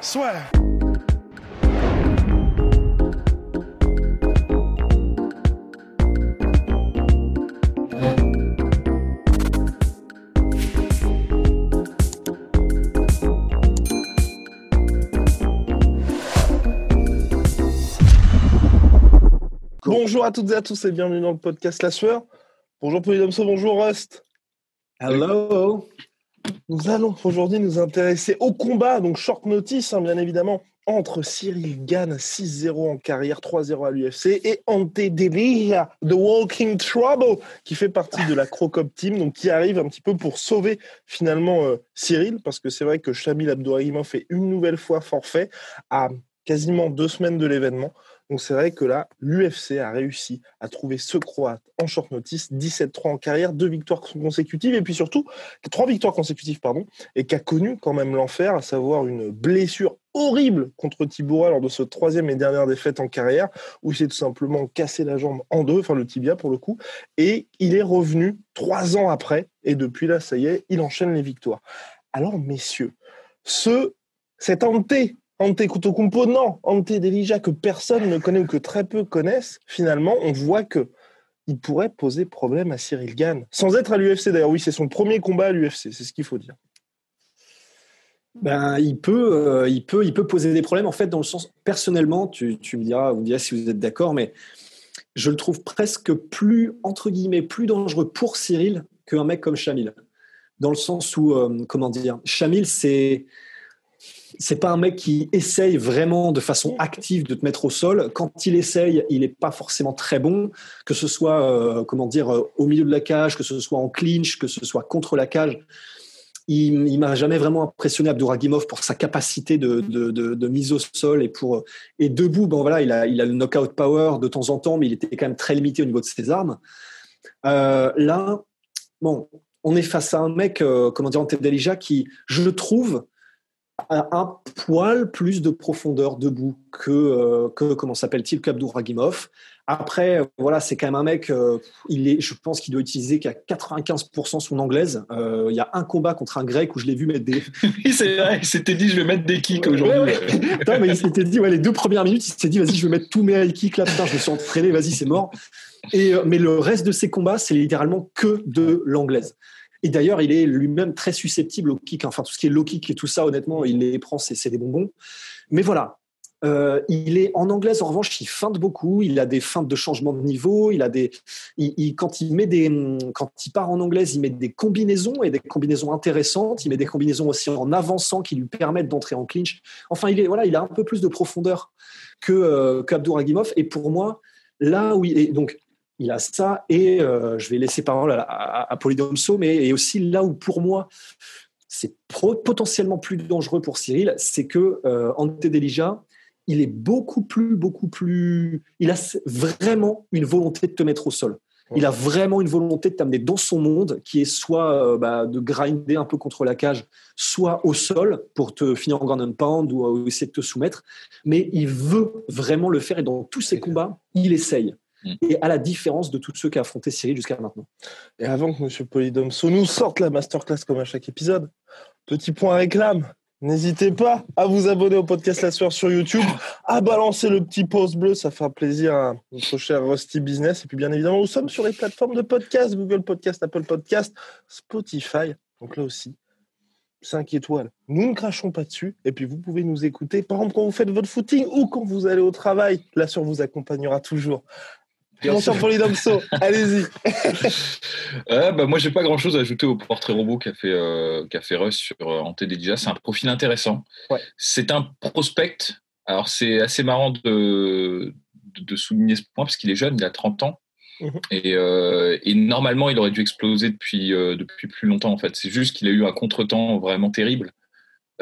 Soit. Bonjour à toutes et à tous et bienvenue dans le podcast La Sueur. Bonjour Polydomso, bonjour Rust. Hello. Nous allons aujourd'hui nous intéresser au combat, donc short notice hein, bien évidemment, entre Cyril Gann, 6-0 en carrière, 3-0 à l'UFC, et Ante Delija, The Walking Trouble, qui fait partie de la Crocop Team, donc qui arrive un petit peu pour sauver finalement euh, Cyril, parce que c'est vrai que Shamil Abdourahimov fait une nouvelle fois forfait à quasiment deux semaines de l'événement. Donc c'est vrai que là, l'UFC a réussi à trouver ce Croate en short notice, 17-3 en carrière, deux victoires consécutives, et puis surtout, trois victoires consécutives, pardon, et qui a connu quand même l'enfer, à savoir une blessure horrible contre Tiboura lors de ce troisième et dernière défaite en carrière, où il s'est tout simplement cassé la jambe en deux, enfin le tibia pour le coup, et il est revenu trois ans après, et depuis là, ça y est, il enchaîne les victoires. Alors, messieurs, ce, cet Ante Ante Kutokumpo, non. Ante Delija, que personne ne connaît ou que très peu connaissent, finalement, on voit que il pourrait poser problème à Cyril Gann. Sans être à l'UFC, d'ailleurs. Oui, c'est son premier combat à l'UFC, c'est ce qu'il faut dire. Ben, il peut, euh, il peut, il peut poser des problèmes. En fait, dans le sens personnellement, tu, me diras, vous me si vous êtes d'accord, mais je le trouve presque plus entre guillemets plus dangereux pour Cyril qu'un mec comme Chamil. Dans le sens où, euh, comment dire, Chamil, c'est c'est pas un mec qui essaye vraiment de façon active de te mettre au sol. Quand il essaye, il n'est pas forcément très bon, que ce soit euh, comment dire euh, au milieu de la cage, que ce soit en clinch, que ce soit contre la cage. Il, il m'a jamais vraiment impressionné Abdouragimov pour sa capacité de, mise au sol et pour et debout. Bon voilà, il a, le knockout power de temps en temps, mais il était quand même très limité au niveau de ses armes. Euh, là, bon, on est face à un mec, euh, comment dire, qui, je trouve, un poil plus de profondeur debout que, euh, que comment s'appelle-t-il, Ragimov. Après, voilà, c'est quand même un mec, euh, il est, je pense qu'il doit utiliser qu'à 95% son anglaise. Euh, il y a un combat contre un grec où je l'ai vu mettre des. oui, c'est vrai, il s'était dit, je vais mettre des kicks aujourd'hui. Ouais, ouais. non, mais il s'était dit, ouais, les deux premières minutes, il s'était dit, vas-y, je vais mettre tous mes high kicks là, putain, je me suis entraîné, vas-y, c'est mort. Et, mais le reste de ses combats, c'est littéralement que de l'anglaise. Et d'ailleurs, il est lui-même très susceptible au kick. Enfin, tout ce qui est low kick et tout ça, honnêtement, il les prend, c'est des bonbons. Mais voilà. Euh, il est en anglaise, en revanche, il feinte beaucoup. Il a des feintes de changement de niveau. Il a des, quand il met des, quand il part en anglaise, il met des combinaisons et des combinaisons intéressantes. Il met des combinaisons aussi en avançant qui lui permettent d'entrer en clinch. Enfin, il est, voilà, il a un peu plus de profondeur que euh, qu'Abdouragimov. Et pour moi, là où il est, donc il a ça et euh, je vais laisser parole à, à, à Polydomso, mais et aussi là où pour moi c'est potentiellement plus dangereux pour Cyril, c'est que euh, Ante Delija, il est beaucoup plus, beaucoup plus, il a vraiment une volonté de te mettre au sol. Il a vraiment une volonté de t'amener dans son monde, qui est soit euh, bah, de grinder un peu contre la cage, soit au sol pour te finir en ground and pound ou, ou essayer de te soumettre. Mais il veut vraiment le faire et dans tous ses combats, il essaye et à la différence de tous ceux qui a affronté Cyril jusqu'à maintenant. Et avant que M. Polydomso nous sorte la masterclass comme à chaque épisode, petit point réclame. N'hésitez pas à vous abonner au podcast La Sueur sur YouTube, à balancer le petit pouce bleu, ça fera plaisir à notre cher Rusty Business. Et puis bien évidemment, nous sommes sur les plateformes de podcast, Google Podcast, Apple Podcast, Spotify. Donc là aussi, 5 étoiles. Nous ne crachons pas dessus. Et puis vous pouvez nous écouter, par exemple, quand vous faites votre footing ou quand vous allez au travail. La Sueur vous accompagnera toujours. Bonsoir pour les Domso, allez-y. euh, bah, moi, j'ai pas grand-chose à ajouter au portrait robot qu'a fait, euh, fait Russ sur euh, Ante Delija. C'est un profil intéressant. Ouais. C'est un prospect. Alors, c'est assez marrant de, de, souligner ce point parce qu'il est jeune, il a 30 ans. Mmh. Et, euh, et, normalement, il aurait dû exploser depuis, euh, depuis plus longtemps, en fait. C'est juste qu'il a eu un contretemps vraiment terrible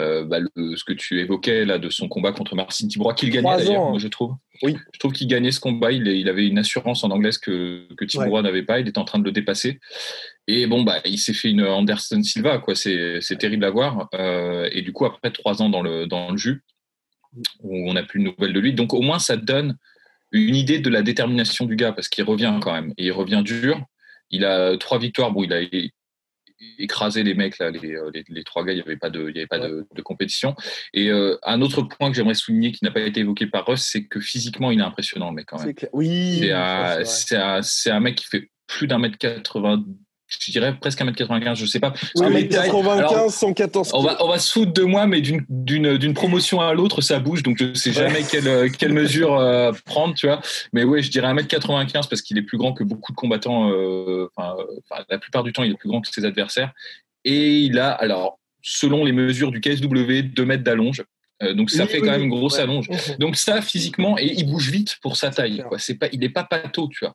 euh, bah, ce que tu évoquais là de son combat contre Marcin Tibrois, qu'il gagnait d'ailleurs, moi je trouve. Oui. Je trouve qu'il gagnait ce combat. Il, il, avait une assurance en anglaise que, que n'avait pas. Il était en train de le dépasser. Et bon, bah, il s'est fait une Anderson Silva, quoi. C'est, terrible à voir. Euh, et du coup, après trois ans dans le, dans le jus, où on n'a plus de nouvelles de lui. Donc au moins, ça donne une idée de la détermination du gars, parce qu'il revient quand même. Et il revient dur. Il a trois victoires. Bon, il a écrasé les mecs là, les, euh, les, trois gars, il n'y avait pas de, il y avait pas de, compétition. Et euh, un autre point que j'aimerais souligner qui n'a pas été évoqué par Russ, c'est que physiquement il est impressionnant le mec quand même. Oui. C'est un, un, mec qui fait plus d'un mètre 80 je dirais presque 1m95, je sais pas. 1m95, 114 on va, on va se foutre de moi, mais d'une promotion à l'autre, ça bouge, donc je sais jamais quelle, quelle mesure euh, prendre, tu vois. Mais ouais, je dirais 1m95 parce qu'il est plus grand que beaucoup de combattants, euh, enfin, la plupart du temps, il est plus grand que ses adversaires. Et il a, alors, selon les mesures du KSW, 2 mètres d'allonge. Euh, donc ça fait quand même une grosse allonge. Donc ça physiquement et il bouge vite pour sa taille. Quoi. C'est pas, il n'est pas pâteau, tu vois.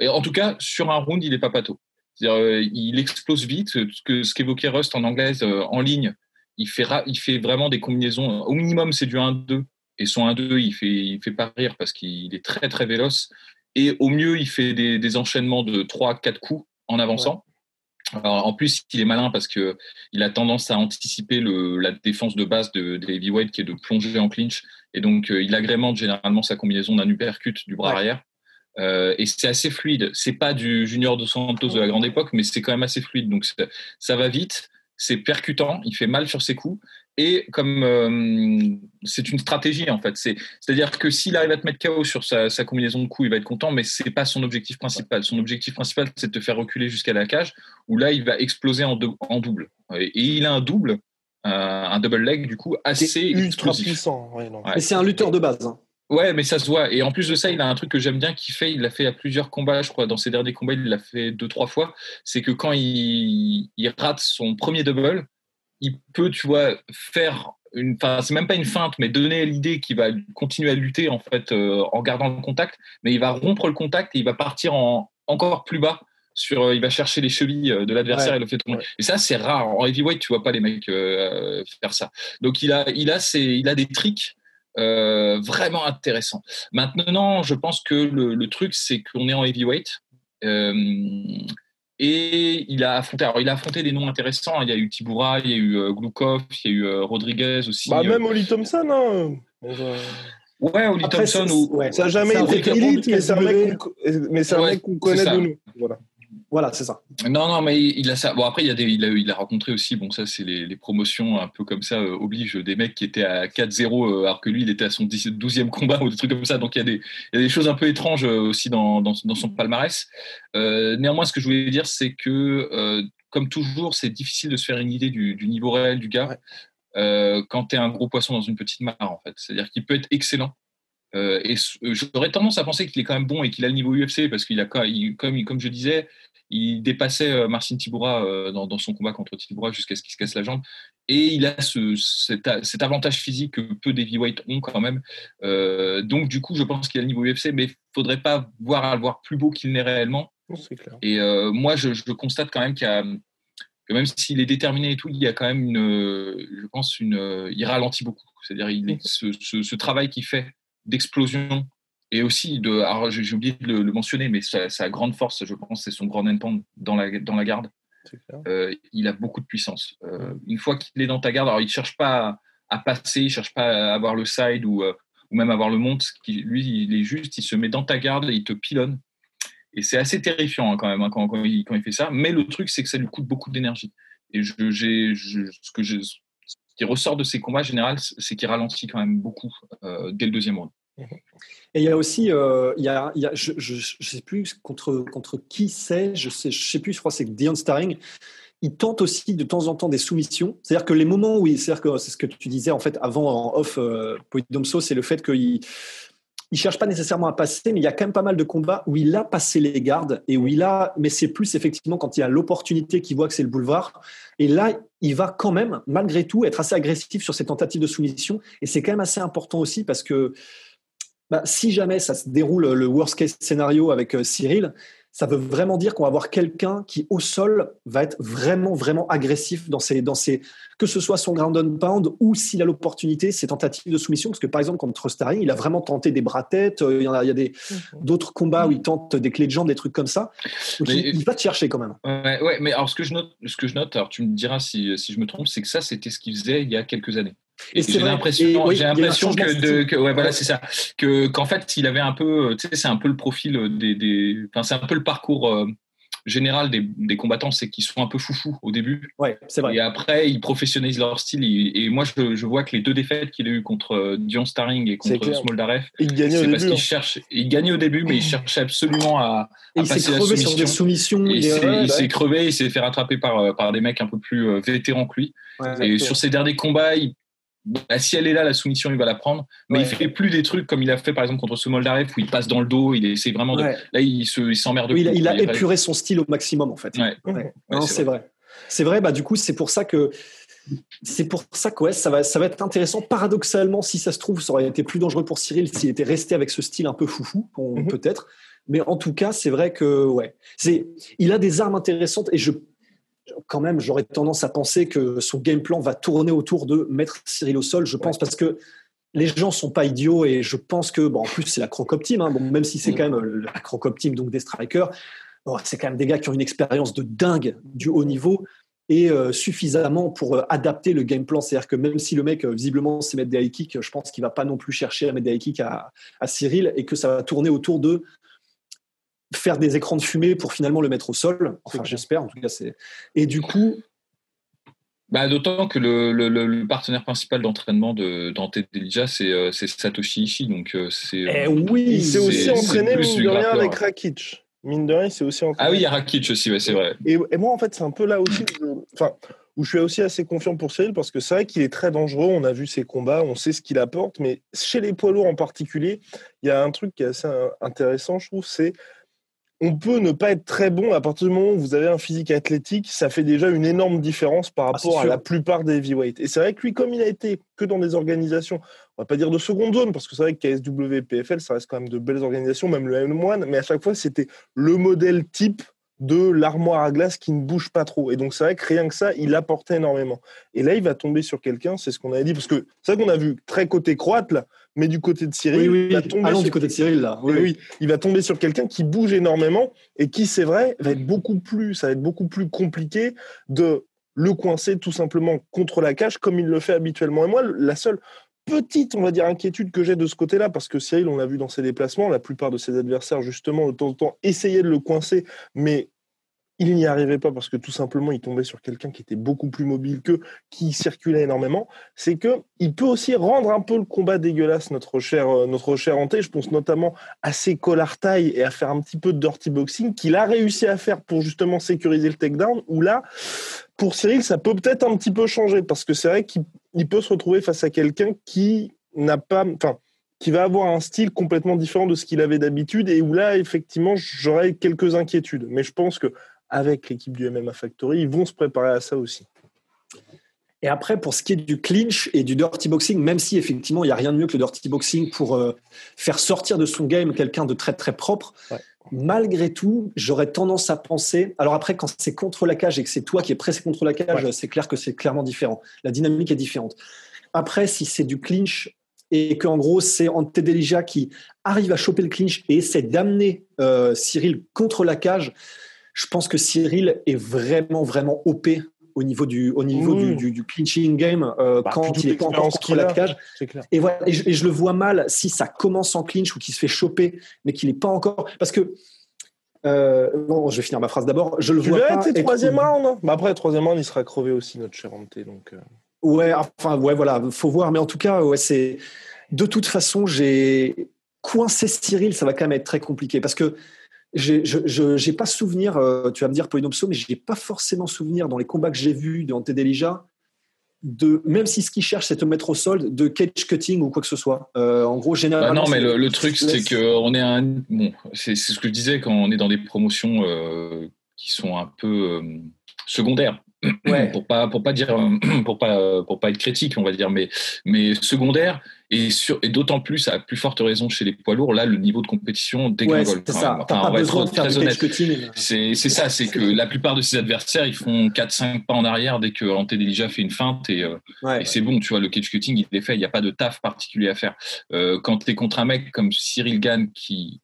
Et en tout cas sur un round, il n'est pas pâteau. Euh, il explose vite. Ce qu'évoquait Rust en anglaise euh, en ligne, il fait, il fait vraiment des combinaisons. Au minimum, c'est du 1-2. Et son 1-2, il fait, il fait pas rire parce qu'il est très, très véloce. Et au mieux, il fait des, enchaînements de 3-4 coups en avançant. en plus, il est malin parce qu'il a tendance à anticiper le, la défense de base de, des heavyweight qui est de plonger en clinch. Et donc, euh, il agrémente généralement sa combinaison d'un uppercut du bras arrière. Euh, et c'est assez fluide. C'est pas du Junior de Santos de la grande époque, mais c'est quand même assez fluide. Donc ça va vite, c'est percutant, il fait mal sur ses coups. Et comme euh, c'est une stratégie en fait, c'est-à-dire que s'il arrive à te mettre KO sur sa, combinaison de coups, il va être content, mais c'est pas son objectif principal. Son objectif principal, c'est de te faire reculer jusqu'à la cage, où là, il va exploser en, en double. Et, il a un double, euh, un double leg du coup assez ultra puissant. Mais c'est un lutteur de base. Hein. Ouais, mais ça se voit. Et en plus de ça, il a un truc que j'aime bien qu'il fait. Il l'a fait à plusieurs combats, je crois. Dans ses derniers combats, il l'a fait deux, trois fois. C'est que quand il, rate son premier double, il peut, tu vois, faire une. Enfin, c'est même pas une feinte, mais donner l'idée qu'il va continuer à lutter en fait euh, en gardant le contact. Mais il va rompre le contact et il va partir en encore plus bas. Sur, euh, il va chercher les chevilles euh, de l'adversaire et le fait tomber. Et ça, c'est rare. En heavyweight, tu vois pas les mecs faire ça. Donc il a, il a, ses, il a des tricks euh, vraiment intéressant. Maintenant, je pense que le, truc, c'est qu'on est en heavyweight. Euh, et il a affronté, alors il a affronté des noms intéressants. Il y a eu Tiboura, il y a eu euh, Glukov, il y a eu Rodriguez aussi. Bah, même Oli Thompson. Hein. Ouais, Oli Thompson. Ou... Ça n'a jamais été élite, mais c'est un mec qu'on connaît de nous. Voilà. Voilà, c'est ça. Non, non, mais il a ça. Bon, après, il, y a des, il, a, il a rencontré aussi, bon, ça, c'est les, promotions un peu comme ça, euh, obligent des mecs qui étaient à 4-0, euh, alors que lui, il était à son 12e combat ou des trucs comme ça. Donc, il y a des, il y a des choses un peu étranges euh, aussi dans, dans, son palmarès. néanmoins, ce que je voulais dire, c'est que, comme toujours, c'est difficile de se faire une idée du, du niveau réel du gars quand tu es un gros poisson dans une petite mare, en fait. C'est-à-dire qu'il peut être excellent. et j'aurais tendance à penser qu'il est quand même bon et qu'il a le niveau UFC parce qu'il a, comme, comme je disais, il dépassait euh, Marcin Tibura euh, dans, son combat contre Tibura jusqu'à ce qu'il se casse la jambe. Et il a ce, cet, avantage physique que peu d'heavyweight ont quand même. Euh, donc, du coup, je pense qu'il a le niveau UFC, mais il ne faudrait pas voir à le voir plus beau qu'il n'est réellement. Et moi, je, constate quand même qu'il y a, que même s'il est déterminé et tout, il y a quand même une, je pense, une, il ralentit beaucoup. C'est-à-dire, il ce, ce, travail qu'il fait d'explosion et aussi, de, alors j'ai oublié de le, mentionner, mais sa, grande force, je pense, c'est son grand endpoint dans la, dans la garde. Euh, il a beaucoup de puissance. Euh, une fois qu'il est dans ta garde, alors il ne cherche pas à, passer, il ne cherche pas à avoir le side ou, euh, ou même avoir le monte. Lui, il est juste, il se met dans ta garde et il te pilonne. Et c'est assez terrifiant hein, quand même hein, quand, quand, il, quand, il, fait ça. Mais le truc, c'est que ça lui coûte beaucoup d'énergie. Et je, ce, que je, ce qui ressort de ses combats général, c'est qu'il ralentit quand même beaucoup dès le deuxième round. Et il y a aussi, euh, il y a, je ne sais plus contre, contre qui c'est, je sais, je sais plus, je crois que c'est Dion Starring. Il tente aussi de temps en temps des soumissions. C'est-à-dire que les moments où il, c'est-à-dire que c'est ce que tu disais en fait avant en off, euh, Poidomso, c'est le fait qu'il il cherche pas nécessairement à passer, mais il y a quand même pas mal de combats où il a passé les gardes et où il a, mais c'est plus effectivement quand il a l'opportunité qu'il voit que c'est le boulevard. Et là, il va quand même, malgré tout, être assez agressif sur ses tentatives de soumission. Et c'est quand même assez important aussi parce que bah, si jamais ça se déroule le worst case scénario avec euh, Cyril, ça veut vraiment dire qu'on va avoir quelqu'un qui, au sol, va être vraiment, vraiment agressif dans ses, dans ses, que ce soit son ground and pound ou s'il a l'opportunité, ses tentatives de soumission. Parce que, par exemple, contre Starring, il a vraiment tenté des bras-têtes. Euh, il y en a, il y a des, mhm. d'autres combats où il tente des clés de jambes, des trucs comme ça. il, va te chercher quand même. Ouais, ouais, mais alors, ce que je note, ce que je note alors tu me diras si, si je me trompe, c'est que ça, c'était ce qu'il faisait il y a quelques années. Et j'ai l'impression, j'ai l'impression que, que, ouais, voilà, c'est ça, que qu'en fait, il avait un peu, tu sais, c'est un peu le profil des, des enfin, c'est un peu le parcours euh, général des, des combattants, c'est qu'ils sont un peu foufous au début. Ouais, c'est vrai. Et après, ils professionnalisent leur style. Et, moi, je, je, vois que les deux défaites qu'il a eu contre euh, Dion Starring et contre Smoldarev, il gagnait au début. Qu'il cherche, il gagnait au début, mais il cherchait absolument à, à il passer la soumission. Sur des soumissions. il s'est crevé, il s'est fait rattraper par, euh, par des mecs un peu plus vétérans que lui. et sur ses derniers combats, il bah, si elle est là, la soumission, il va la prendre. Mais il fait plus des trucs comme il a fait par exemple contre ce Moldarev où il passe dans le dos, il essaie vraiment de. Là, il s'emmerde. il, il, a épuré son style au maximum en fait. non, c'est vrai. C'est vrai. Bah du coup, c'est pour ça que c'est pour ça que ça va, ça va être intéressant. Paradoxalement, si ça se trouve, ça aurait été plus dangereux pour Cyril s'il était resté avec ce style un peu foufou, mhm. peut-être. Mais en tout cas, c'est vrai que ouais, c'est, il a des armes intéressantes et je quand même, j'aurais tendance à penser que son game plan va tourner autour de mettre Cyril au sol, je pense, parce que les gens sont pas idiots et je pense que, bon, en plus, c'est la Crocop hein, bon, même si c'est mm. quand même la Crocop donc des strikers, c'est quand même des gars qui ont une expérience de dingue du haut niveau et euh, suffisamment pour euh, adapter le game plan. C'est-à-dire que même si le mec, euh, visiblement, sait mettre des high kicks, je pense qu'il va pas non plus chercher à mettre des high kicks à, à Cyril et que ça va tourner autour de faire des écrans de fumée pour finalement le mettre au sol. Enfin, j'espère, en tout cas. c'est Et du coup. Bah, D'autant que le, le, partenaire principal d'entraînement de Dante Delija, euh, c'est Satoshi Ishii. Donc, euh, c'est. Eh oui Il s'est aussi entraîné, mine de rien, avec Rakic. Mine de rien, c'est aussi entraîné. Ah oui, il y a Rakic aussi, ouais, c'est vrai. Et, et, moi, en fait, c'est un peu là aussi. Enfin, où je suis aussi assez confiant pour Cyril parce que c'est vrai qu'il est très dangereux. On a vu ses combats, on sait ce qu'il apporte, mais chez les poids lourds en particulier, il y a un truc qui est assez intéressant, je trouve, c'est on peut ne pas être très bon à partir du moment où vous avez un physique athlétique, ça fait déjà une énorme différence par ah, rapport à la plupart des heavyweights. Et c'est vrai que lui, comme il a été que dans des organisations, on va pas dire de seconde zone, parce que c'est vrai que KSW, PFL, ça reste quand même de belles organisations, même le M1, mais à chaque fois, c'était le modèle type de l'armoire à glace qui ne bouge pas trop. Et donc, c'est vrai que rien que ça, il apportait énormément. Et là, il va tomber sur quelqu'un, c'est ce qu'on avait dit, parce que c'est vrai qu'on a vu très côté croate, là, mais du côté de Cyril, il va tomber sur... du côté de Cyril, là. Oui, il va tomber sur quelqu'un qui bouge énormément et qui, c'est vrai, va être beaucoup plus, ça va être beaucoup plus compliqué de le coincer tout simplement contre la cage comme il le fait habituellement. Et moi, la seule petite, on va dire, inquiétude que j'ai de ce côté-là, parce que Cyril, on l'a vu dans ses déplacements, la plupart de ses adversaires, justement, de temps en temps, essayaient de le coincer, mais il n'y arrivait pas parce que tout simplement il tombait sur quelqu'un qui était beaucoup plus mobile qu'eux, qui circulait énormément. C'est que il peut aussi rendre un peu le combat dégueulasse, notre cher, euh, notre cher Hanté. Je pense notamment à ses collards taille et à faire un petit peu de dirty boxing qu'il a réussi à faire pour justement sécuriser le takedown. Où là, pour Cyril, ça peut peut-être un petit peu changer parce que c'est vrai qu'il peut se retrouver face à quelqu'un qui n'a pas, va avoir un style complètement différent de ce qu'il avait d'habitude et où là, effectivement, j'aurais quelques inquiétudes. Mais je pense que avec l'équipe du MMA Factory, ils vont se préparer à ça aussi. Et après, pour ce qui est du clinch et du dirty boxing, même si effectivement il n'y a rien de mieux que le dirty boxing pour euh, faire sortir de son game quelqu'un de très très propre, malgré tout, j'aurais tendance à penser. Alors après, quand c'est contre la cage et que c'est toi qui es pressé contre la cage, c'est clair que c'est clairement différent. La dynamique est différente. Après, si c'est du clinch et qu'en gros c'est Ante Delija qui arrive à choper le clinch et essaie d'amener euh, Cyril contre la cage, je pense que Cyril est vraiment, vraiment OP au niveau du, au niveau du, du, clinching game euh, bah, quand il est pas encore contre la cage. Et, voilà, et je, le vois mal si ça commence en clinch ou qu'il se fait choper, mais qu'il n'est pas encore. Parce que. Euh, bon, je vais finir ma phrase d'abord. Je le tu vois pas. troisième round. Bah après, troisième round, il sera crevé aussi, notre cher Ante. Donc, euh. Ouais, enfin, ouais, voilà, faut voir. Mais en tout cas, ouais, c'est. De toute façon, j'ai coincé Cyril, ça va quand même être très compliqué parce que je n'ai pas souvenir, euh, tu vas me dire Poinopso, mais je n'ai pas forcément souvenir dans les combats que j'ai vus dans Delija, de, même si ce qu'il cherche c'est te mettre au sol, de cage cutting ou quoi que ce soit. Euh, en gros, généralement. Bah non, mais le, truc, c'est que on est un. Bon, c'est ce que je disais quand on est dans des promotions euh, qui sont un peu secondaires. pour pas pour pas dire pour pas pour pas être critique on va dire mais mais secondaire et sur et d'autant plus à plus forte raison chez les poids lourds là le niveau de compétition dégringole. c'est ça. On va être très honnête. c'est c'est ça c'est que la plupart de ses adversaires ils font 4 5 pas en arrière dès que Ante Delija fait une feinte et, euh, et c'est bon tu vois le catch cutting il est fait il n'y a pas de taf particulier à faire. Euh, quand tu es contre un mec comme Cyril Gann qui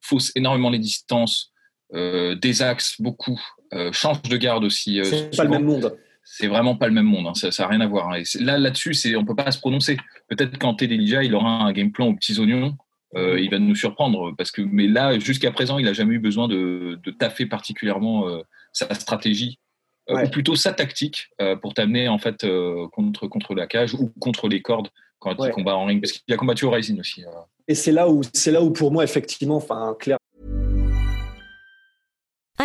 fausse énormément les distances euh, des axes beaucoup euh, change de garde aussi. Euh, c'est pas le même monde. C'est vraiment pas le même monde. Hein. Ça, n'a rien à voir. Hein. Et là, là-dessus, c'est, on peut pas se prononcer. Peut-être qu'en Delija, il aura un game plan aux petits oignons. Euh, il va nous surprendre parce que, mais là, jusqu'à présent, il a jamais eu besoin de, de taffer particulièrement sa stratégie ou plutôt sa tactique pour t'amener en fait contre contre la cage ou contre les cordes quand il combat en ring parce qu'il a combattu au Rising aussi. Et c'est là où c'est là où pour moi effectivement, enfin clair,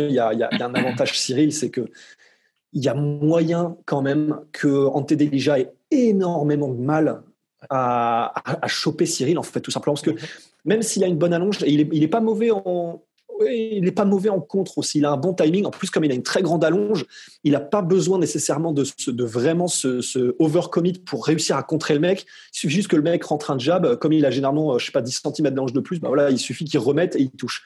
Il y, a, un avantage Cyril, c'est que il y a moyen quand même que Ante Delija ait énormément de mal à, choper Cyril, en fait, tout simplement. Parce que même s'il a une bonne allonge, il n'est est pas mauvais en. il n'est pas mauvais en contre aussi. Il a un bon timing. En plus, comme il a une très grande allonge, il n'a pas besoin nécessairement de, vraiment se, overcommit pour réussir à contrer le mec. Il suffit juste que le mec rentre un jab. Comme il a généralement, je sais pas, 10 cm d'allonge de plus, bah voilà, il suffit qu'il remette et il touche.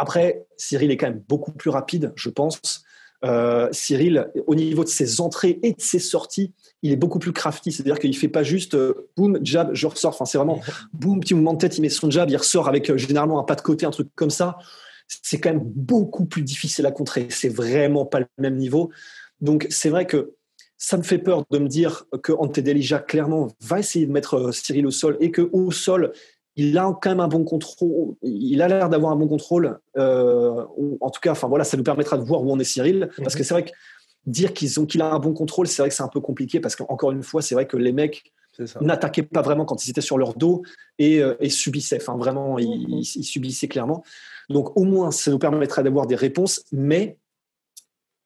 Après, Cyril est quand même beaucoup plus rapide, je pense. Euh, Cyril, au niveau de ses entrées et de ses sorties, il est beaucoup plus crafty. C'est-à-dire qu'il fait pas juste euh, boum, jab, je ressors. Enfin, c'est vraiment boum, petit mouvement de tête, il met son jab, il ressort avec euh, généralement un pas de côté, un truc comme ça. C'est quand même beaucoup plus difficile à contrer. C'est vraiment pas le même niveau. Donc, c'est vrai que ça me fait peur de me dire que Ante clairement, va essayer de mettre Cyril au sol et que au sol, il a quand même un bon contrôle. Il a l'air d'avoir un bon contrôle. Euh, en tout cas, enfin voilà, ça nous permettra de voir où on est Cyril, parce que c'est vrai que dire qu'ils ont qu'il a un bon contrôle, c'est vrai que c'est un peu compliqué parce qu'encore une fois, c'est vrai que les mecs n'attaquaient pas vraiment quand ils étaient sur leur dos et, euh, subissaient. Enfin, vraiment, ils, subissaient clairement. Donc, au moins, ça nous permettrait d'avoir des réponses, mais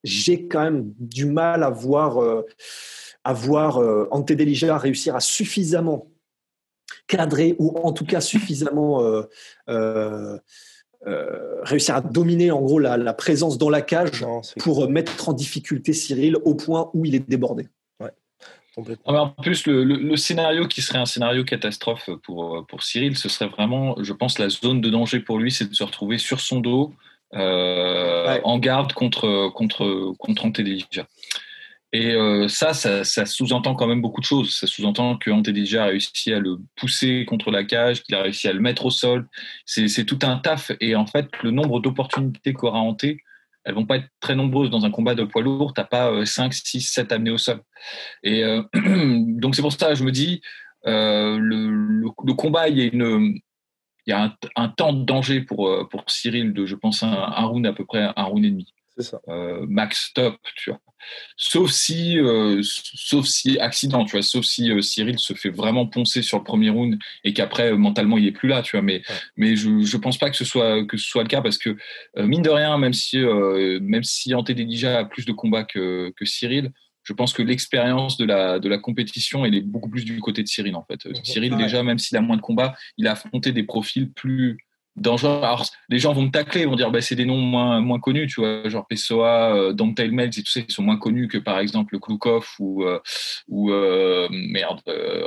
j'ai quand même du mal à voir, euh, à voir Ante Delija réussir à suffisamment cadré ou en tout cas suffisamment euh, euh, euh, réussir à dominer en gros la, présence dans la cage pour mettre en difficulté Cyril au point où il est débordé. en plus, le, scénario qui serait un scénario catastrophe pour, pour Cyril, ce serait vraiment, je pense, la zone de danger pour lui, c'est de se retrouver sur son dos, en garde contre, contre, contre et euh, ça, ça, sous-entend quand même beaucoup de choses. Ça sous-entend que déjà a réussi à le pousser contre la cage, qu'il a réussi à le mettre au sol. C'est tout un taf. Et en fait, le nombre d'opportunités qu'aura Hanté, elles vont pas être très nombreuses dans un combat de poids lourd. T'as pas 5, 6, 7 amenés au sol. Et euh, donc c'est pour ça, je me dis, euh, le, combat, il y a un, temps de danger pour, pour Cyril de, je pense, un round à peu près un round et demi. Ça. max top, tu vois. Sauf si, euh, sauf si accident, tu vois, sauf si euh, Cyril se fait vraiment poncer sur le premier round et qu'après euh, mentalement il est plus là, tu vois. Mais, mais je, je pense pas que ce soit que ce soit le cas parce que mine de rien, même si même si Ante Delija a plus de combats que, que Cyril, je pense que l'expérience de la, de la compétition, elle est beaucoup plus du côté de Cyril, en fait. Cyril, déjà, même s'il a moins de combats, il a affronté des profils plus, dangereux. Alors, les gens vont me tacler, ils vont dire, bah, c'est des noms moins, moins connus, tu vois, genre Pessoa, euh, Dante Melz et tout ça, ils sont moins connus que par exemple Klukov ou, euh, ou euh, merde, euh,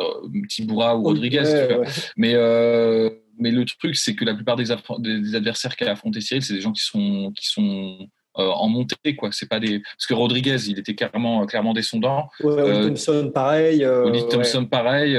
Tiboura ou Rodriguez. tu vois. Mais, euh, mais le truc, c'est que la plupart des, des adversaires qu'a affronté Cyril, c'est des gens qui sont, qui sont en montée quoi. C'est pas des parce que Rodriguez il était clairement clairement descendant. Ouais, euh, Thompson pareil euh, Thompson pareil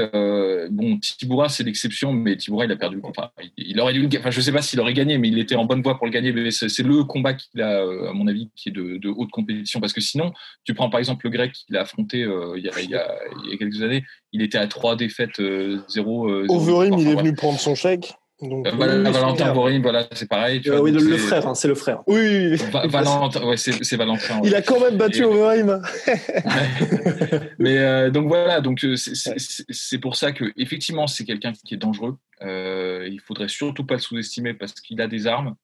bon Tiboura c'est l'exception mais Tiboura il a perdu enfin il, aurait dû enfin je sais pas s'il aurait gagné mais il était en bonne voie pour le gagner mais c'est le combat qu'il a à mon avis qui est de, haute compétition. Parce que sinon tu prends par exemple le grec qu'il a affronté il y a, il, y a, quelques années il était à trois défaites 0 Overeem il est venu prendre son chèque Donc, euh, Valentin Borim, voilà, c'est pareil. Tu oui, le, frère, hein, c'est le frère. Oui, Valentin, ouais, c'est Valentin. Il a quand même battu Overeem. Mais donc voilà, donc c'est pour ça que effectivement c'est quelqu'un qui est dangereux. il faudrait surtout pas le sous-estimer parce qu'il a des armes.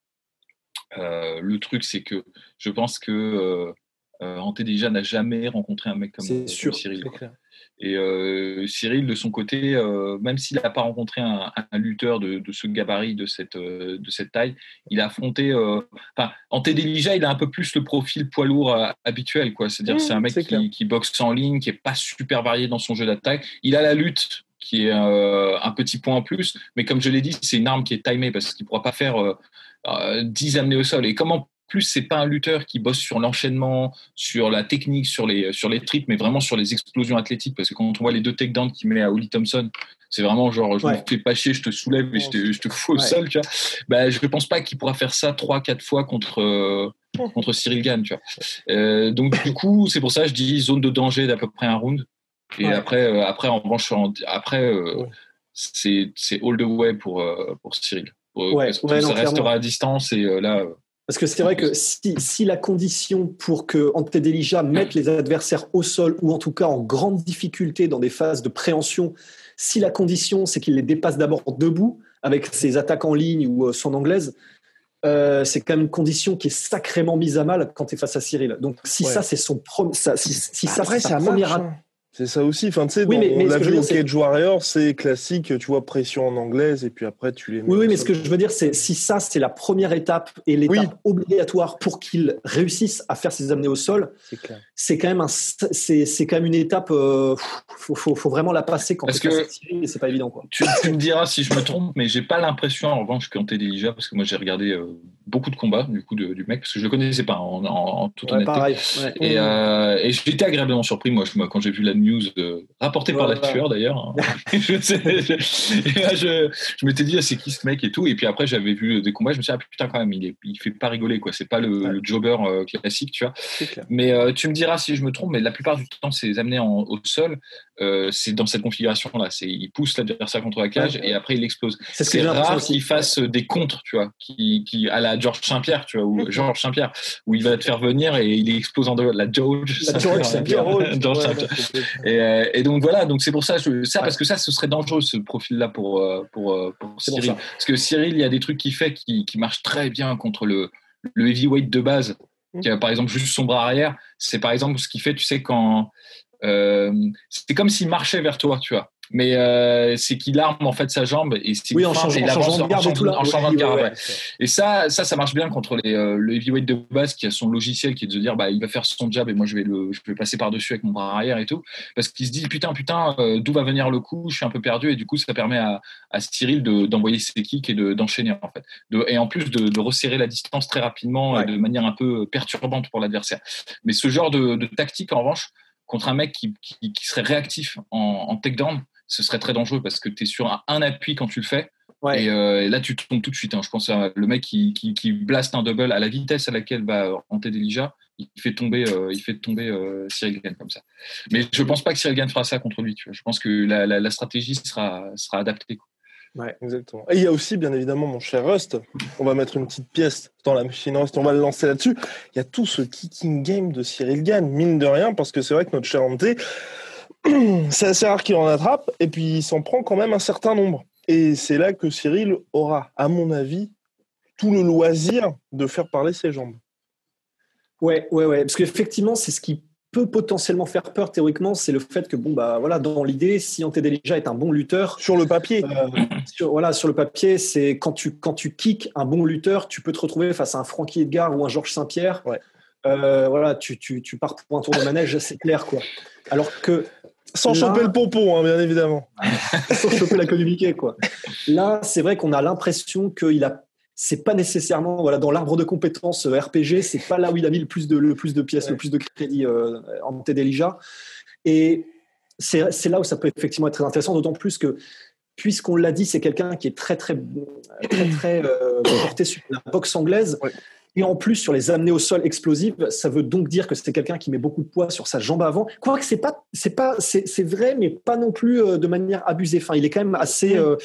le truc, c'est que je pense que euh, n'a jamais rencontré un mec comme, sûr, Cyril. Et euh, Cyril, de son côté, euh, même s'il n'a pas rencontré un, lutteur de, ce gabarit, de cette, euh, de cette taille, il a affronté. Enfin, Ante Delija, il a un peu plus le profil poids lourd habituel, quoi. C'est-à-dire, mmh, c'est un mec qui, qui, boxe en ligne, qui est pas super varié dans son jeu d'attaque. Il a la lutte qui est un petit point en plus, mais comme je l'ai dit, c'est une arme qui est timée parce qu'il ne pourra pas faire 10 amenés au sol. Et comment plus c'est pas un lutteur qui bosse sur l'enchaînement, sur la technique, sur les sur les trips, mais vraiment sur les explosions athlétiques. Parce que quand on voit les deux takedowns qu'il met à Holly Thompson, c'est vraiment genre je me fais pas chier, je te soulève et je te, je te fous au sol, tu vois. Bah, je ne pense pas qu'il pourra faire ça trois quatre fois contre euh, contre Cyril Gann, tu vois. Euh, donc du coup, c'est pour ça que je dis zone de danger d'à peu près un round. Et après, euh, après en revanche, après c'est c'est all the way pour pour Cyril. parce que ça restera à distance et là. Parce que c'est vrai que si, si, la condition pour que Antedelija mette les adversaires au sol ou en tout cas en grande difficulté dans des phases de préhension, si la condition c'est qu'il les dépasse d'abord debout avec ses attaques en ligne ou euh, son anglaise, euh, c'est quand même une condition qui est sacrément mise à mal quand tu es face à Cyril. Donc si ça c'est son premier, si, si ça c'est sa première hein. C'est ça aussi. Enfin, tu sais, oui, on l'a vu au Cage Warrior, c'est classique, tu vois, pression en anglaise, et puis après, tu les mets. Oui, oui, mais ce que je veux dire, c'est si ça, c'est la première étape et l'étape obligatoire pour qu'il réussisse à faire ses amener au sol, c'est quand même un, c'est, quand même une étape, euh, faut, faut, faut, vraiment la passer quand parce que c'est pas évident, quoi. Tu, me diras si je me trompe, mais j'ai pas l'impression, en revanche, qu'en déjà, parce que moi, j'ai regardé euh, beaucoup de combats, du coup, du mec, parce que je le connaissais pas, en, en, toute honnêteté. Pareil, et, euh, et j'étais agréablement surpris, moi, quand j'ai vu la news de, rapportée par la tueur d'ailleurs. je, je, m'étais dit, ah, c'est qui ce mec et tout. Et puis après, j'avais vu des combats, je me suis dit, ah, putain, quand même, il, est, il fait pas rigoler, quoi. C'est pas le, jobber euh, classique, tu vois. Mais euh, tu me diras si je me trompe, mais la plupart du temps, c'est amené au sol. Euh, c'est dans cette configuration-là. C'est il pousse l'adversaire contre la cage et après il explose. C'est rare qu'il fasse des contres, tu vois, qui, qui à la Georges Saint-Pierre, tu vois, ou. Georges Saint-Pierre, où il va te faire venir et il explose en deux. La George Saint-Pierre. Euh, et, donc voilà, donc c'est pour ça, ça parce que ça, ce serait dangereux ce profil-là pour euh, pour, pour Cyril, parce que Cyril, il y a des trucs qu'il fait qui, qui marchent très bien contre le le heavyweight de base. Mm. Qui a, par exemple juste son bras arrière, c'est par exemple ce qu'il fait, tu sais, quand euh, c'est comme s'il marchait vers toi, tu vois mais euh, c'est qu'il arme en fait sa jambe et c'est oui, en, changeant, de garde en, changeant de garde et ça ça ça marche bien contre les, euh, le heavyweight de base qui a son logiciel qui est de se dire bah il va faire son jab et moi je vais le je vais passer par dessus avec mon bras arrière et tout. Parce qu'il se dit putain putain euh, d'où va venir le coup? Je suis un peu perdu et du coup ça permet à, à Cyril d'envoyer ses kicks et d'enchaîner en fait. De, et en plus de, resserrer la distance très rapidement et de manière un peu perturbante pour l'adversaire. Mais ce genre de, de, tactique en revanche contre un mec qui, qui, qui serait réactif en, en takedown ce serait très dangereux parce que tu es sur un, appui quand tu le fais. Euh, et, là, tu tombes tout de suite. Hein. Je pense à le mec qui, qui, qui, blaste un double à la vitesse à laquelle va Ante Delija. Il fait tomber, euh, il fait tomber euh, Cyril Gann comme ça. Mais je pense pas que Cyril Gann fera ça contre lui. Je pense que la, la, stratégie sera, sera adaptée. Ouais, exactement. Et il y a aussi, bien évidemment, mon cher Rust. On va mettre une petite pièce dans la machine Rust. On va le lancer là-dessus. Il y a tout ce kicking game de Cyril Gann, mine de rien, parce que c'est vrai que notre cher Ante, c'est assez rare qu'il en attrape, et puis il s'en prend quand même un certain nombre. Et c'est là que Cyril aura, à mon avis, tout le loisir de faire parler ses jambes. Ouais, ouais, ouais. Parce qu'effectivement, c'est ce qui peut potentiellement faire peur théoriquement, c'est le fait que, bon, bah voilà, dans l'idée, si déjà est un bon lutteur. Sur le papier. Euh, sur, voilà, sur le papier, c'est quand tu, quand tu kicks un bon lutteur, tu peux te retrouver face à un Frankie Edgar ou un Georges Saint-Pierre. Ouais. Euh, voilà, tu, tu, tu, pars pour un tour de manège, c'est clair, quoi. Alors que sans choper le pompon, hein, bien évidemment. Sans choper la communiqué, quoi. Là, c'est vrai qu'on a l'impression qu'il a. C'est pas nécessairement voilà dans l'arbre de compétences euh, RPG, c'est pas là où il a mis le plus de le plus de pièces, le plus de crédits euh, en Tédélija. Et c'est là où ça peut effectivement être très intéressant, d'autant plus que puisqu'on l'a dit, c'est quelqu'un qui est très très très très, euh, porté sur la boxe anglaise. Et en plus, sur les amener au sol explosives, ça veut donc dire que c'est quelqu'un qui met beaucoup de poids sur sa jambe avant. Quoique c'est pas, c'est pas, c'est vrai, mais pas non plus euh, de manière abusée. Enfin, il est quand même assez, euh,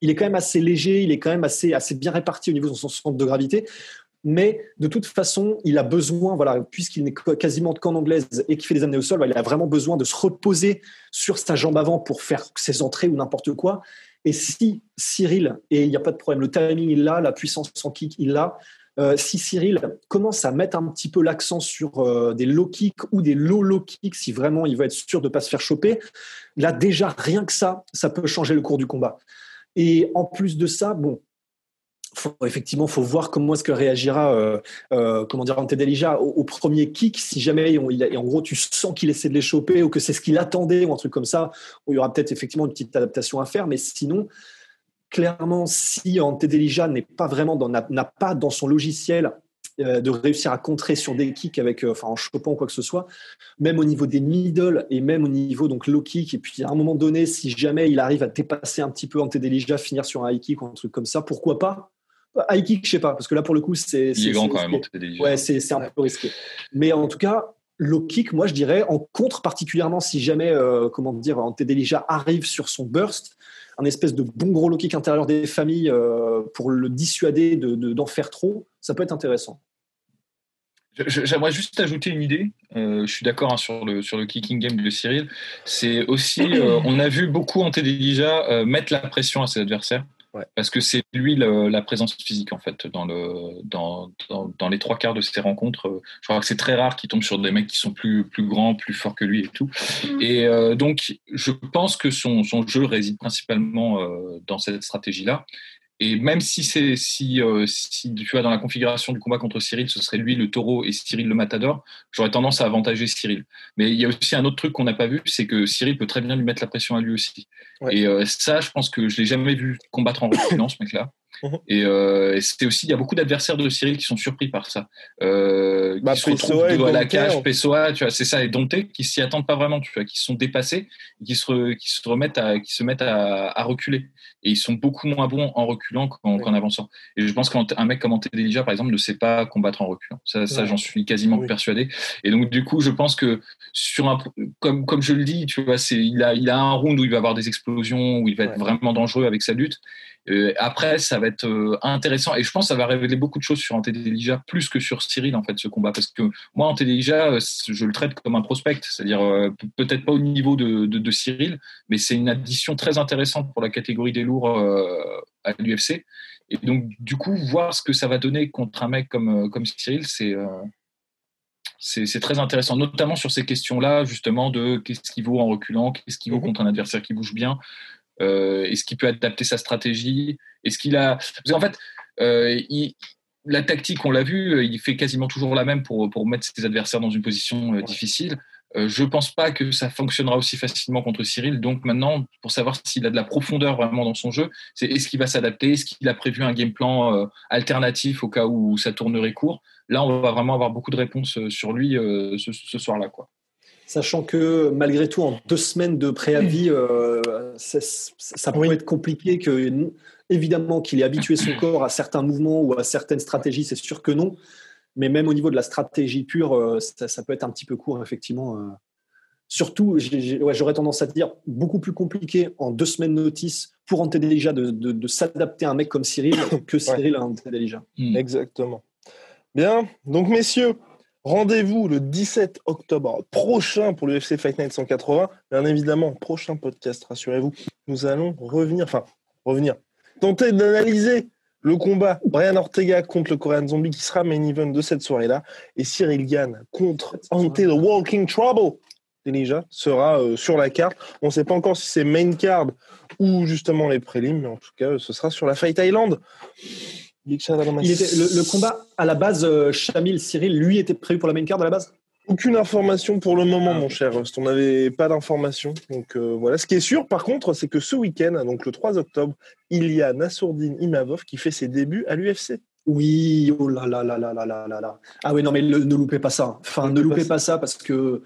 il est quand même assez léger, il est quand même assez, assez bien réparti au niveau de son centre de gravité. Mais de toute façon, il a besoin, voilà, puisqu'il n'est quasiment qu'en anglaise et qu'il fait des amener au sol, il a vraiment besoin de se reposer sur sa jambe avant pour faire ses entrées ou n'importe quoi. Et si Cyril, et il n'y a pas de problème, le timing il l'a, la puissance en kick il l'a, euh, si Cyril commence à mettre un petit peu l'accent sur euh, des low kicks ou des low low kicks, si vraiment il veut être sûr de ne pas se faire choper, là déjà rien que ça, ça peut changer le cours du combat. Et en plus de ça, bon, faut, effectivement, faut voir comment est-ce que réagira, euh, euh, comment dire, au, premier kick. Si jamais, il en gros, tu sens qu'il essaie de les choper ou que c'est ce qu'il attendait ou un truc comme ça, il y aura peut-être effectivement une petite adaptation à faire. Mais sinon, clairement, si Ante Delija n'est pas vraiment n'a pas dans son logiciel euh, de réussir à contrer sur des kicks avec, enfin, en chopant ou quoi que ce soit, même au niveau des middle et même au niveau donc low kick. Et puis à un moment donné, si jamais il arrive à dépasser un petit peu Ante Delija, finir sur un high kick ou un truc comme ça, pourquoi pas? High kick, je sais pas, parce que là, pour le coup, c'est. Il est grand quand même. Ouais, c'est un peu risqué. Mais en tout cas, low kick, moi, je dirais, en contre, particulièrement si jamais, euh, comment dire, Antedelija arrive sur son burst, un espèce de bon gros low kick intérieur des familles euh, pour le dissuader d'en de, d'en faire trop, ça peut être intéressant. J'aimerais juste ajouter une idée. Euh, je suis d'accord hein, sur, le, sur le kicking game de Cyril. C'est aussi, on a vu beaucoup Antedelija mettre la pression à ses adversaires. Parce que c'est lui la présence physique en fait dans, le, dans, dans, les trois quarts de ses rencontres. Je crois que c'est très rare qu'il tombe sur des mecs qui sont plus, plus grands, plus forts que lui et tout. Mm. Et euh, donc je pense que son, son jeu réside principalement euh, dans cette stratégie-là. Et même si c'est si, euh, si tu vois dans la configuration du combat contre Cyril, ce serait lui le taureau et Cyril le matador, j'aurais tendance à avantager Cyril. Mais il y a aussi un autre truc qu'on n'a pas vu, c'est que Cyril peut très bien lui mettre la pression à lui aussi. Et euh, ça, je pense que je l'ai jamais vu combattre en reculant ce mec-là. Mhm. Euh, et, c'était aussi, il y a beaucoup d'adversaires de Cyril qui sont surpris par ça. Euh, bah, qui se retrouvent à la cage, Pessoa, tu vois, c'est ça, et Dompté, qui s'y attendent pas vraiment, tu vois, qui sont dépassés, qui se, qui se remettent à, qui se mettent à, à, reculer. Et ils sont beaucoup moins bons en reculant qu'en avançant. Et je pense qu'un mec comme Antedelija, par exemple, ne sait pas combattre en reculant. Ça, ça j'en suis quasiment persuadé. Et donc, du coup, je pense que sur un, comme, comme je le dis, tu vois, c'est, il a, il a un round où il va avoir des explosions, où il va être vraiment dangereux avec sa lutte. Euh, après, ça va être euh, intéressant et je pense que ça va révéler beaucoup de choses sur Antedelija plus que sur Cyril en fait ce combat parce que moi Antedelija euh, je le traite comme un prospect, c'est-à-dire peut-être pas au niveau de, de, Cyril, mais c'est une addition très intéressante pour la catégorie des lourds à l'UFC et donc du coup voir ce que ça va donner contre un mec comme comme Cyril, c'est c'est très intéressant, notamment sur ces questions-là, justement, de qu'est-ce qui vaut en reculant, qu'est-ce qui vaut mhm. contre un adversaire qui bouge bien. Euh, est-ce qu'il peut adapter sa stratégie? Est-ce qu'il a qu'en fait, euh, la tactique, on l'a vu, il fait quasiment toujours la même pour, pour mettre ses adversaires dans une position euh, difficile. je ne pense pas que ça fonctionnera aussi facilement contre Cyril. Donc maintenant, pour savoir s'il a de la profondeur vraiment dans son jeu, c'est est-ce qu'il va s'adapter? Est-ce qu'il a prévu un game plan alternatif au cas où ça tournerait court? Là, on va vraiment avoir beaucoup de réponses sur lui ce, ce soir-là. quoi sachant que malgré tout, en deux semaines de préavis, euh, ça, peut être compliqué. Que, évidemment, qu'il ait habitué son corps à certains mouvements ou à certaines stratégies, c'est sûr que non. Mais même au niveau de la stratégie pure, euh, ça, peut être un petit peu court, effectivement. Euh. Surtout, j'aurais tendance à dire beaucoup plus compliqué en deux semaines de notice pour Antedelija de, de, s'adapter à un mec comme Cyril que Cyril à Antedelija. Hmm. Exactement. Bien, donc messieurs, Rendez-vous le 17 octobre prochain pour l'UFC Fight Night 180. Bien évidemment, prochain podcast, rassurez-vous. Nous allons revenir, enfin, revenir, tenter d'analyser le combat Brian Ortega contre le Korean Zombie qui sera main event de cette soirée-là et Cyril Gann contre Ante the Walking Trouble. Déjà sera euh, sur la carte. On ne sait pas encore si c'est main card ou justement les prélims, mais en tout cas, ce sera sur la Fight Island le, combat, à la base, euh, Chamil, Cyril, lui, était prévu pour la main card à la base? Aucune information pour le moment, ah, mon cher On n'avait pas d'informations. Donc euh, voilà. Ce qui est sûr, par contre, c'est que ce week-end, donc le 3 octobre, il y a Nassourdine Imavov qui fait ses débuts à l'UFC. Oui, oh là là là là là là là. Ah oui, non, mais ne loupez pas ça. Enfin, ne loupez pas ça parce que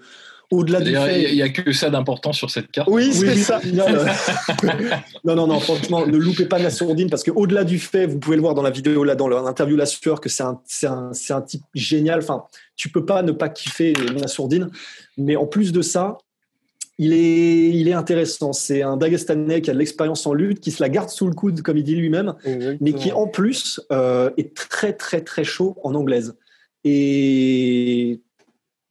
au-delà du fait. Il n'y a, que ça d'important sur cette carte. Oui, c'est ça. non, non, non, franchement, ne loupez pas la sourdine parce qu'au-delà du fait, vous pouvez le voir dans la vidéo, là, dans l'interview La Sueur, que c'est un, un, un, type génial. Enfin, tu peux pas ne pas kiffer la sourdine. Mais en plus de ça, il est, il est intéressant. C'est un Dagestanais qui a de l'expérience en lutte, qui se la garde sous le coude, comme il dit lui-même, mais qui en plus euh, est très très très chaud en anglaise. Et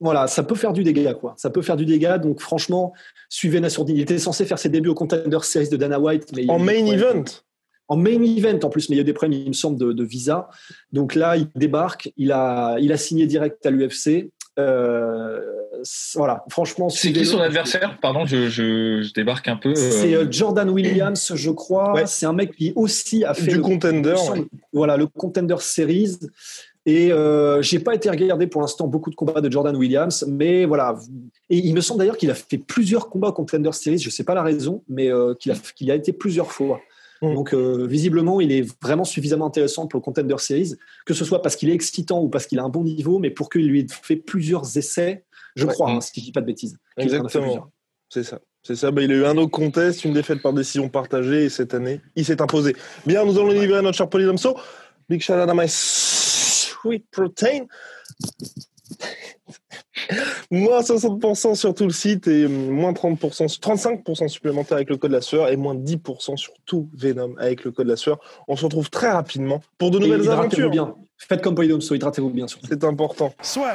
voilà, ça peut faire du dégât, quoi. Ça peut faire du dégât. Donc franchement, suivez Nassourdine. Il était censé faire ses débuts au Contender Series de Dana White, mais en main event. En main event en plus, mais il y a des problèmes, il me semble, de, visa. Donc là, il débarque, il a, il a signé direct à l'UFC. Euh, voilà, franchement. C'est qui son adversaire? Pardon, je, débarque un peu. Euh. C'est euh, Jordan Williams, je crois. C'est un mec qui aussi a fait du contender. Voilà, le contender series. Et euh, j'ai pas été regarder pour l'instant beaucoup de combats de Jordan Williams, mais voilà. Et il me semble d'ailleurs qu'il a fait plusieurs combats au Contender Series. Je sais pas la raison, mais qu'il a, qu'il a été plusieurs fois. Mm. Donc visiblement, il est vraiment suffisamment intéressant pour le Contender Series, que ce soit parce qu'il est excitant ou parce qu'il a un bon niveau, mais pour qu'il lui ait fait plusieurs essais je crois, hein, si je dis pas de bêtises. Exactement. C'est ça. C'est ça. Bah, il a eu un autre contest, une défaite par décision partagée, et cette année, il s'est imposé. Bien, nous allons livrer à notre cher Polydomso. Big shout out à sweet protein. moins 60% sur tout le site et moins 30%, 35% supplémentaire avec le code de la sueur et moins 10% sur tout Venom avec le code de la sueur. On se retrouve très rapidement pour de nouvelles aventures. bien. Faites comme Polydomso, hydratez-vous bien. C'est important. Soit.